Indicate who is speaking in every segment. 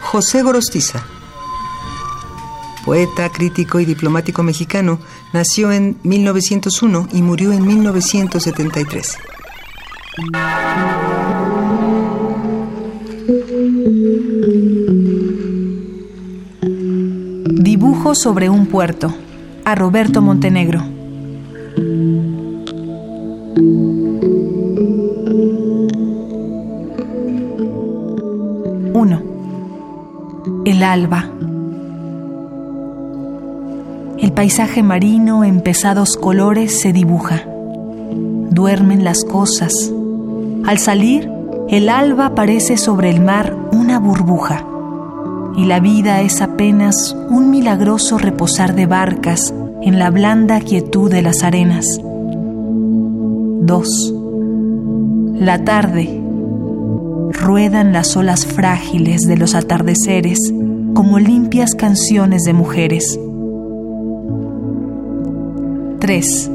Speaker 1: José Gorostiza. Poeta, crítico y diplomático mexicano, nació en 1901 y murió en 1973.
Speaker 2: Dibujo sobre un puerto. A Roberto Montenegro. El alba. El paisaje marino en pesados colores se dibuja. Duermen las cosas. Al salir, el alba aparece sobre el mar una burbuja. Y la vida es apenas un milagroso reposar de barcas en la blanda quietud de las arenas. 2. La tarde. Ruedan las olas frágiles de los atardeceres como limpias canciones de mujeres. 3.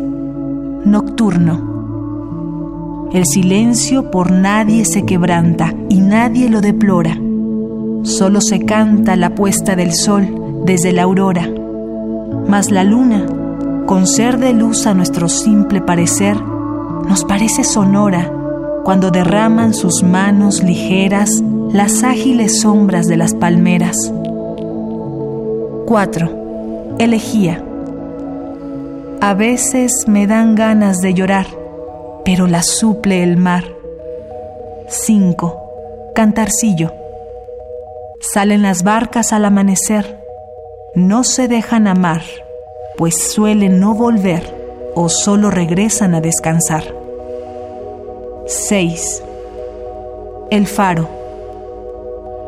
Speaker 2: Nocturno. El silencio por nadie se quebranta y nadie lo deplora. Solo se canta la puesta del sol desde la aurora. Mas la luna, con ser de luz a nuestro simple parecer, nos parece sonora cuando derraman sus manos ligeras las ágiles sombras de las palmeras. 4. Elegía. A veces me dan ganas de llorar, pero la suple el mar. 5. Cantarcillo. Salen las barcas al amanecer. No se dejan amar, pues suelen no volver o solo regresan a descansar. 6. El faro.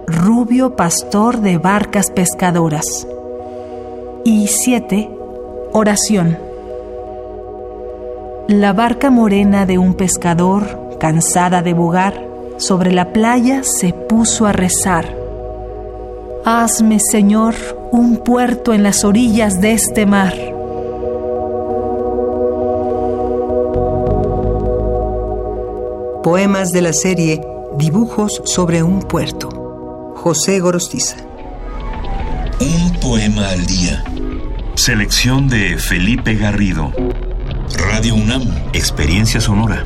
Speaker 2: Rubio pastor de barcas pescadoras. Y 7. Oración. La barca morena de un pescador, cansada de bogar, sobre la playa se puso a rezar. Hazme, Señor, un puerto en las orillas de este mar.
Speaker 1: Poemas de la serie Dibujos sobre un puerto. José Gorostiza.
Speaker 3: Un poema al día. Selección de Felipe Garrido. Radio UNAM. Experiencia sonora.